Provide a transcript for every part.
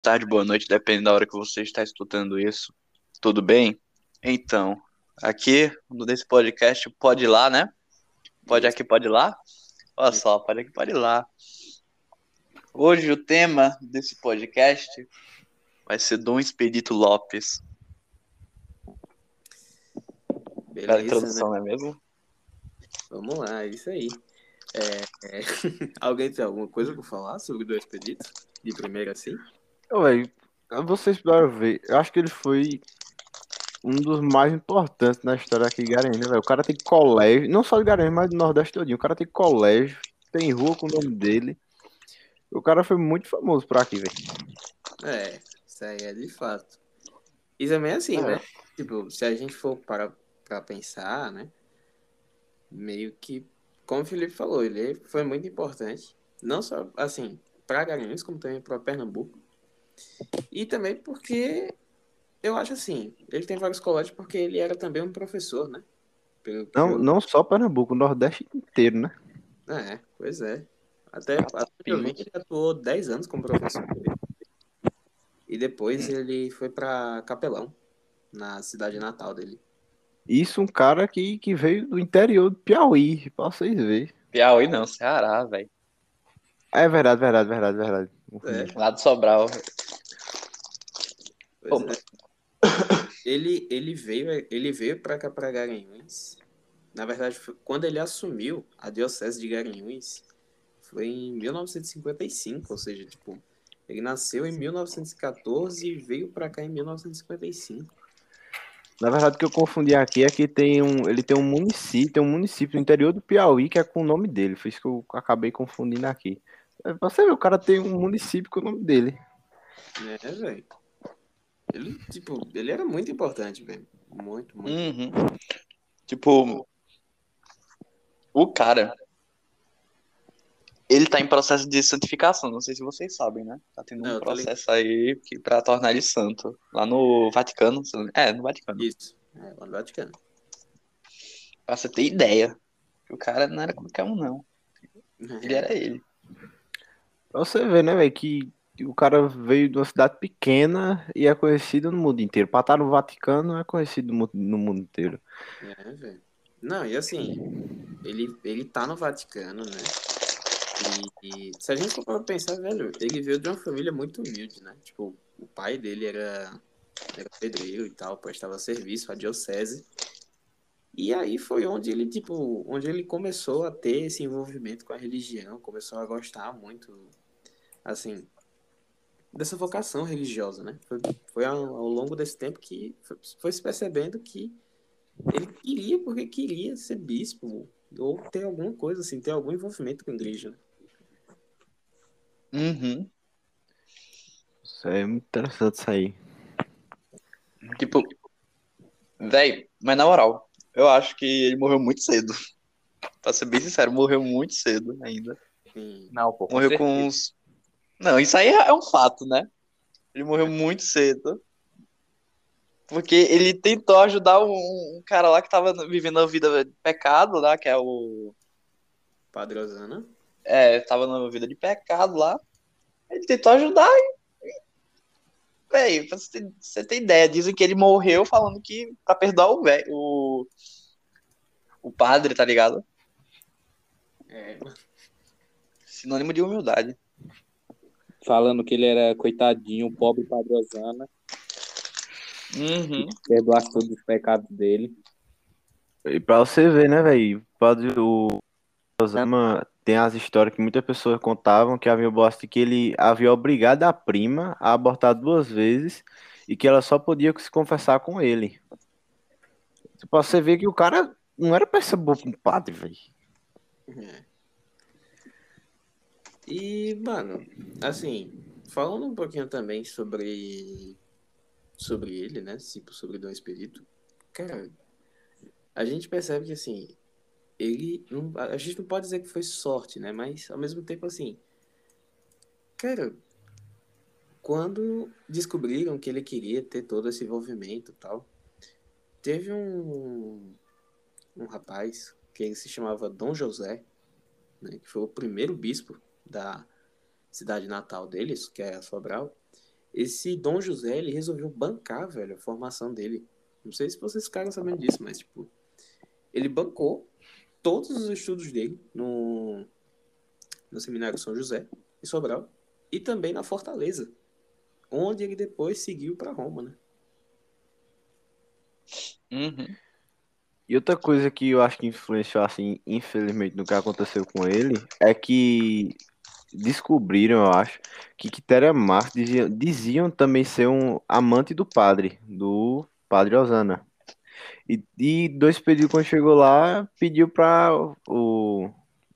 tarde, boa noite, dependendo da hora que você está escutando isso. Tudo bem? Então, aqui nesse podcast, pode ir lá, né? Pode aqui, pode ir lá? Olha só, pode aqui, pode ir lá. Hoje o tema desse podcast vai ser Dom Expedito Lopes. Beleza, Bela introdução, né? não é mesmo? Vamos lá, é isso aí. É, é, Alguém tem alguma coisa pra falar sobre o do Expedito? De primeira assim? Vocês puderam ver, eu acho que ele foi um dos mais importantes na história aqui de Garanhuns, né, velho? O cara tem colégio, não só de Garanhuns, mas do Nordeste todinho. O cara tem colégio, tem rua com o nome dele. O cara foi muito famoso por aqui, velho. É, isso aí é de fato. E também é assim, É. né? Tipo, se a gente for para pra pensar, né? Meio que, como o Felipe falou, ele foi muito importante. Não só, assim, pra Garanhuns, como também pra Pernambuco. E também porque, eu acho assim, ele tem vários colégios porque ele era também um professor, né? Pelo Não, eu- não só Pernambuco, o Nordeste inteiro, né? É, pois é. Até, que ele atuou 10 anos como professor. E depois ele foi pra Capelão, na cidade natal dele. Isso um cara que, que veio do interior do Piauí, pra vocês verem. Piauí não, Ceará, velho. É verdade, verdade, verdade, verdade. É, Lá do Sobral. Pois é. Ele, ele veio, ele veio para cá, para Garanhuns. Na verdade, foi- quando ele assumiu a diocese de Garanhuns, foi em 1955, ou seja, tipo, ele nasceu em 1914 e veio para cá em 1955. Na verdade, o que eu confundi aqui é que tem um, ele tem um município, tem um município no interior do Piauí que é com o nome dele. Foi isso que eu acabei confundindo aqui. É, Você vê, o cara tem um município com o nome dele. É, velho. Ele, tipo, ele era muito importante, velho. Muito, muito. Uhum. Tipo, o cara, ele tá em processo de santificação, não sei se vocês sabem, né? Tá tendo Não, um processo aí que, pra tornar ele santo, lá no Vaticano, é, no Vaticano. Isso. É, lá no Vaticano. Pra você ter ideia, que o cara não era qualquer um, não. Ele era ele. Pra você ver, né, velho, que o cara veio de uma cidade pequena e é conhecido no mundo inteiro. Pra estar no Vaticano é conhecido no mundo, inteiro. É, velho. Não, e assim, ele, ele tá no Vaticano, né? E, e se a gente for pensar, velho, ele veio de uma família muito humilde, né? Tipo, o pai dele era, era pedreiro e tal, prestava serviço à diocese. E aí foi onde ele, tipo, onde ele começou a ter esse envolvimento com a religião, começou a gostar muito, assim, dessa vocação religiosa, né? Foi, foi ao, ao longo desse tempo que foi, foi se percebendo que ele queria porque queria ser bispo ou ter alguma coisa assim, ter algum envolvimento com a igreja. né? Uhum. Isso é muito interessante isso aí. Tipo, véi, mas na moral, eu acho que ele morreu muito cedo. Pra ser bem sincero, morreu muito cedo ainda. Sim. Não, pô, com Morreu certeza. com uns. Não, isso aí é um fato, né? Ele morreu muito cedo. Porque ele tentou ajudar um, um cara lá que tava vivendo a vida de pecado lá, que é o. Padre Osana. É, tava numa vida de pecado lá. Ele tentou ajudar e. Véi, pra você ter, você ter ideia, dizem que ele morreu falando que. pra perdoar o velho. O, o padre, tá ligado? É, Sinônimo de humildade. Falando que ele era coitadinho, pobre Padre Osana, Uhum. perdoasse todos os pecados dele. E pra você ver, né, velho, padre o Osama tem as histórias que muitas pessoas contavam que havia o bosta que ele havia obrigado a prima a abortar duas vezes e que ela só podia se confessar com ele. Pra você ver que o cara não era peça boa pra um padre, velho. é. E, mano, assim, falando um pouquinho também sobre sobre ele, né? Tipo, sobre Dom Espírito. Cara, a gente percebe que assim, ele não, a gente não pode dizer que foi sorte, né? Mas ao mesmo tempo assim, cara, quando descobriram que ele queria ter todo esse envolvimento e tal, teve um um rapaz que ele se chamava Dom José, né, que foi o primeiro bispo da cidade natal deles, que é Sobral, esse Dom José, ele resolveu bancar, velho, a formação dele. Não sei se vocês ficaram sabendo disso, mas, tipo, ele bancou todos os estudos dele no, no Seminário São José, em Sobral, e também na Fortaleza, onde ele depois seguiu para Roma, né? Uhum. E outra coisa que eu acho que influenciou, assim, infelizmente, no que aconteceu com ele, é que descobriram, eu acho, que Quitéria Marques diziam, diziam também ser um amante do padre, do padre Osana. E, e dois pedidos quando chegou lá, pediu para o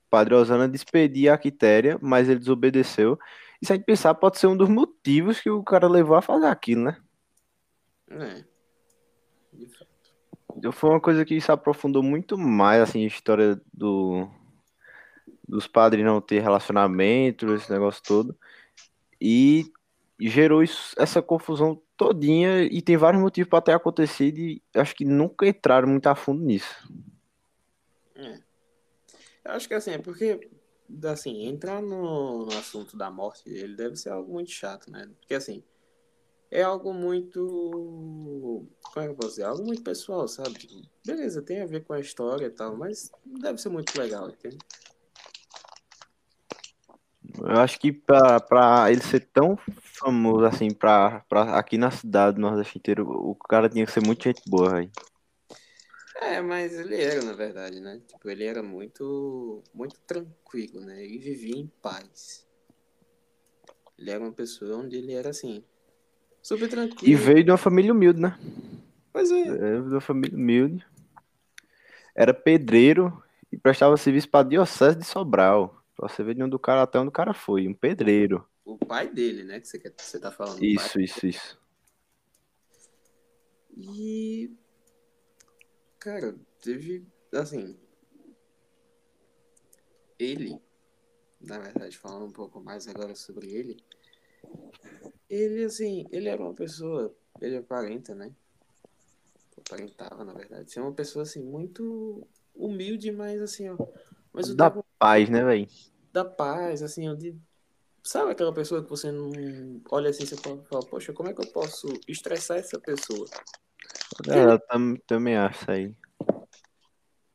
padre Osana despedir a Quitéria, mas ele desobedeceu. E se a gente pensar, pode ser um dos motivos que o cara levou a fazer aquilo, né? É. De fato. Foi uma coisa que se aprofundou muito mais, assim, a história do, dos padres não ter relacionamento, esse negócio todo. E, gerou isso, essa confusão todinha e tem vários motivos para ter acontecido e acho que nunca entraram muito a fundo nisso. É. Eu acho que assim, é porque, assim, entrar no, no assunto da morte dele deve ser algo muito chato, né? Porque, assim, é algo muito. Como é que eu posso dizer? Algo muito pessoal, sabe? Tipo, beleza, tem a ver com a história e tal, mas deve ser muito legal, entende? Eu acho que pra, pra ele ser tão famoso assim, pra, pra aqui na cidade, no Nordeste inteiro, o cara tinha que ser muito gente boa, velho. É, mas ele era, na verdade, né? Tipo, ele era muito, muito tranquilo, né? Ele vivia em paz. Ele era uma pessoa onde ele era assim, super E tranquilo. veio de uma família humilde, né? Pois é. É, de uma família humilde. Era pedreiro e prestava serviço pra Diocese de Sobral. Pra você ver de onde o cara, até onde o cara foi, um pedreiro. O pai dele, né? Que você, quer, você tá falando. Isso, isso, isso. E. Cara, teve. Assim. Ele. Na verdade, falando um pouco mais agora sobre ele. Ele, assim. Ele era uma pessoa. Ele aparenta, né? Aparentava, na verdade. Ser uma pessoa, assim, muito humilde, mas assim, ó. Mas o Da tempo paz, né, velho? da paz, assim, onde. Sabe aquela pessoa que você não olha assim, você fala, poxa, como é que eu posso estressar essa pessoa? É, eu tam, também acho isso aí.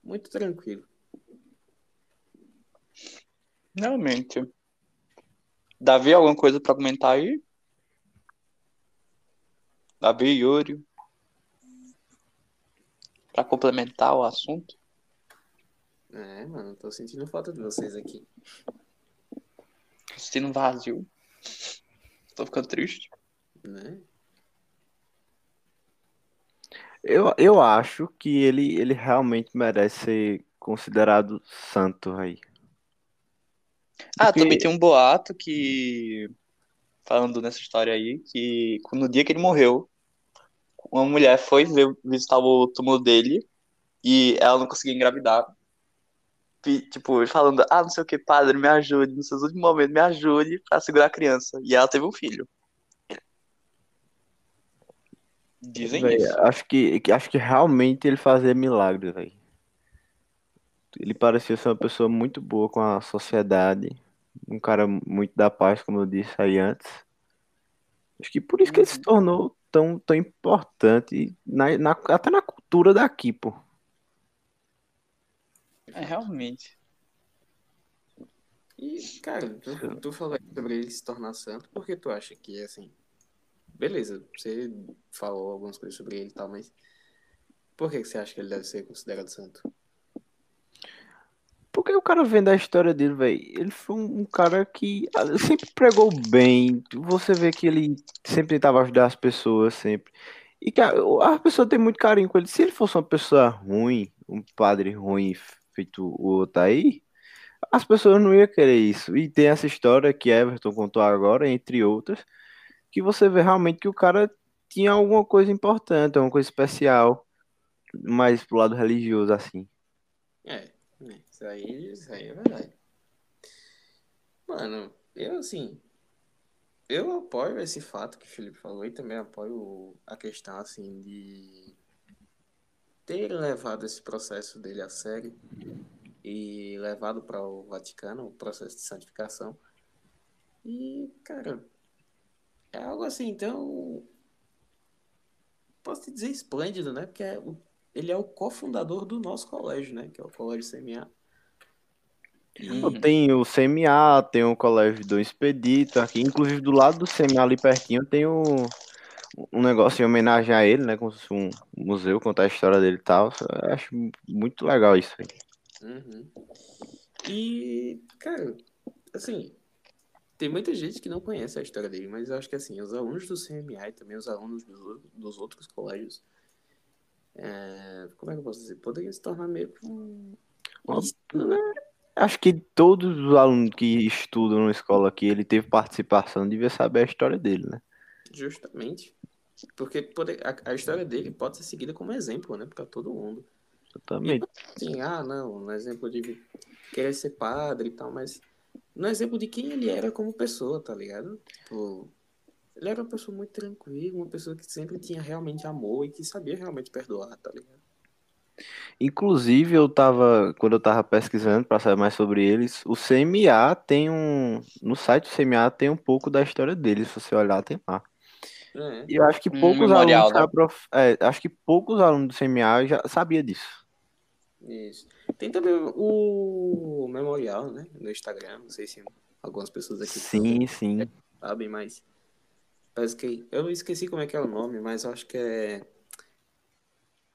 Muito tranquilo. Realmente. Davi, alguma coisa pra comentar aí? Davi, Yuri. Pra complementar o assunto. É, mano, tô sentindo falta de vocês aqui. Tô sentindo um vazio. Tô ficando triste. Né? Eu, eu acho que ele, ele realmente merece ser considerado santo aí. Ah, Porque- também tem um boato que. Falando nessa história aí, que no dia que ele morreu, uma mulher foi ver- visitar o túmulo dele e ela não conseguia engravidar. Tipo, falando, ah, não sei o que, padre, me ajude, nos seus últimos momentos, me ajude pra segurar a criança. E ela teve um filho. Dizem Véi, isso. acho que, que- acho que realmente ele fazia milagres, velho. Ele parecia ser uma pessoa muito boa com a sociedade, um cara muito da paz, como eu disse aí antes. Acho que por isso que ele se tornou tão, tão importante na, na- até na cultura daqui, pô. É, realmente. E, cara, tu, tu falou sobre ele se tornar santo, porque tu acha que, assim, beleza, você falou algumas coisas sobre ele e tal, mas por que que você acha que ele deve ser considerado santo? Porque o cara vendo a história dele, velho, ele foi um, cara que ah, sempre pregou bem. Você vê que ele sempre tentava ajudar as pessoas, sempre. E que a, a pessoa tem muito carinho com ele. Se ele fosse uma pessoa ruim, um padre ruim feito o outro aí, as pessoas não iam querer isso. E tem essa história que Everton contou agora, entre outras, que você vê realmente que o cara tinha alguma coisa importante, alguma coisa especial, mais pro lado religioso, assim. É, né, isso aí, isso aí é verdade. Mano, eu assim, eu apoio esse fato que o Felipe falou e também apoio a questão assim de ter levado esse processo dele a sério e levado para o Vaticano, o processo de santificação. E, cara, é algo assim, então. Posso te dizer esplêndido, né? Porque é ele é o cofundador do nosso colégio, né? Que é o Colégio CMA. Uhum. Tem o CMA, tem o Colégio do Expedito aqui, inclusive do lado do CMA ali pertinho tem o, um negócio em homenagem a ele, né? Como se fosse um museu, contar a história dele e tal. Eu acho muito legal isso aí. Uhum. E, cara, assim, tem muita gente que não conhece a história dele, mas eu acho que, assim, os alunos do CMA e também os alunos dos, ou- dos outros colégios, é, como é que eu posso dizer? Poderiam se tornar meio que um... né? Acho que todos os alunos que estudam na escola aqui, ele teve participação, devia saber a história dele, né? Justamente. Porque poder- a, a história dele pode ser seguida como exemplo, né? Pra todo mundo. Exatamente. Assim, ah, não, no exemplo de querer ser padre e tal, mas no exemplo de quem ele era como pessoa, tá ligado? Tipo, ele era uma pessoa muito tranquila, uma pessoa que sempre tinha realmente amor e que sabia realmente perdoar, tá ligado? Inclusive, eu tava, quando eu tava pesquisando para saber mais sobre eles, o CMA tem um, no site do CMA tem um pouco da história deles, se você olhar, tem lá. É. E eu acho que Um poucos memorial, alunos, né? prof- é, acho que poucos alunos do CMA já sabia disso. Isso. Tem também o memorial, né? No Instagram, não sei se algumas pessoas aqui Sim, sim. sabem, mas parece que eu esqueci como é que é o nome, mas eu acho que é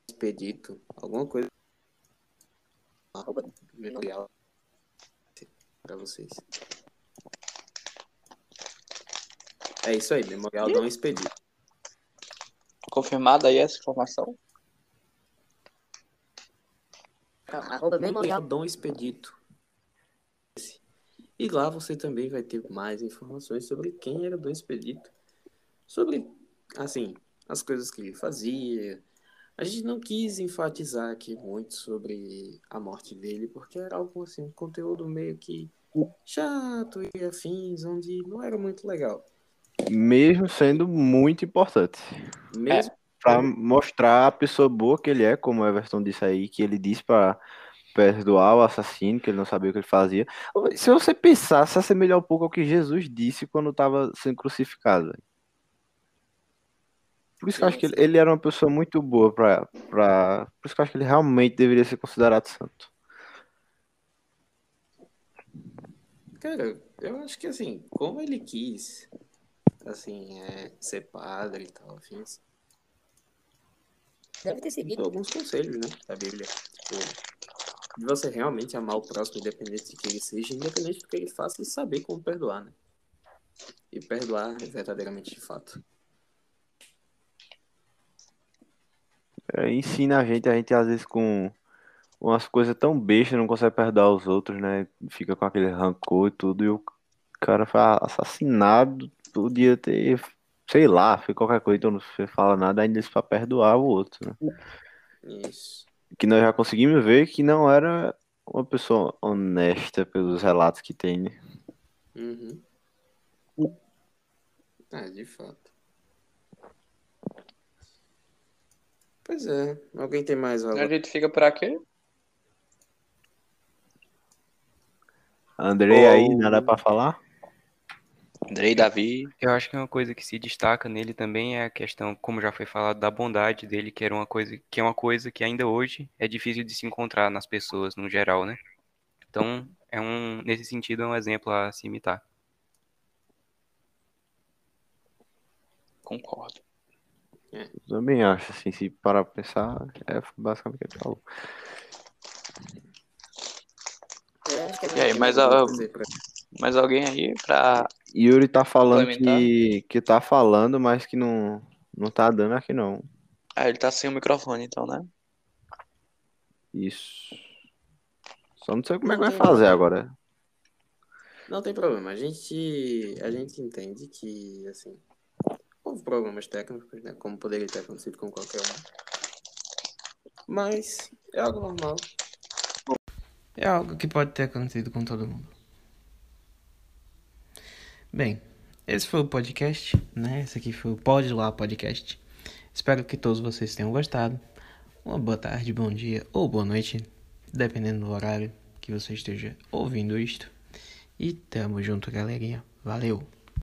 Expedito, alguma coisa arroba memorial para vocês. É isso aí, memorial Dom Expedito. Confirmada aí essa informação? Arroba memorial Dom Expedito. E lá você também vai ter mais informações sobre quem era Dom Expedito, sobre, assim, as coisas que ele fazia. A gente não quis enfatizar aqui muito sobre a morte dele, porque era algo assim, um conteúdo meio que chato e afins, onde não era muito legal. Mesmo sendo muito importante. Mesmo Pra mostrar a pessoa boa que ele é, como o Everton disse aí, que ele disse pra perdoar o assassino, que ele não sabia o que ele fazia. Se você pensar, se assemelhar um pouco ao que Jesus disse quando estava sendo crucificado. Por isso que eu acho que ele, ele era uma pessoa muito boa pra, pra. Por isso que eu acho que ele realmente deveria ser considerado santo. Cara, eu acho que assim, como ele quis, assim, é, ser padre e tal, afins, deve ter seguido alguns conselhos, né, da Bíblia. Tipo, de você realmente amar o próximo, independente de que ele seja, independente do que ele faça, e saber como perdoar, né? E perdoar verdadeiramente de fato. É, ensina a gente, a gente às vezes com umas coisas tão bestas não consegue perdoar os outros, né? Fica com aquele rancor e tudo, e o cara foi assassinado, podia ter, sei lá, foi qualquer coisa, então não se fala nada ainda isso pra perdoar o outro, né? Isso. Que nós já conseguimos ver que não era uma pessoa honesta pelos relatos que tem, né? Uhum. Ah, de fato. Pois é. Alguém tem mais algo? A gente fica por aqui. Andrei aí, Oh. nada pra falar? Andrei, Davi. Eu acho que uma coisa que se destaca nele também é a questão, como já foi falado, da bondade dele, que era uma coisa que é uma coisa que ainda hoje é difícil de se encontrar nas pessoas no geral, né? Então, é um nesse sentido é um exemplo a se imitar. Concordo. Eu também acho, assim, se parar pra pensar, é basicamente o que ele falou. E aí, mas a- Mais alguém aí pra. Yuri tá falando que, que tá falando, mas que não, não tá dando aqui não. Ah, ele tá sem o microfone, então, né? Isso. Só não sei como é que Não vai tem fazer problema. agora. Não tem problema. A gente, a gente entende que, assim, houve problemas técnicos, né? Como poderia ter acontecido com qualquer um. Mas é algo normal. É algo que pode ter acontecido com todo mundo. Bem, esse foi o podcast, né? Esse aqui foi o Pode Lá Podcast. Espero que todos vocês tenham gostado. Uma boa tarde, bom dia ou boa noite, dependendo do horário que você esteja ouvindo isto. E tamo junto, galerinha. Valeu!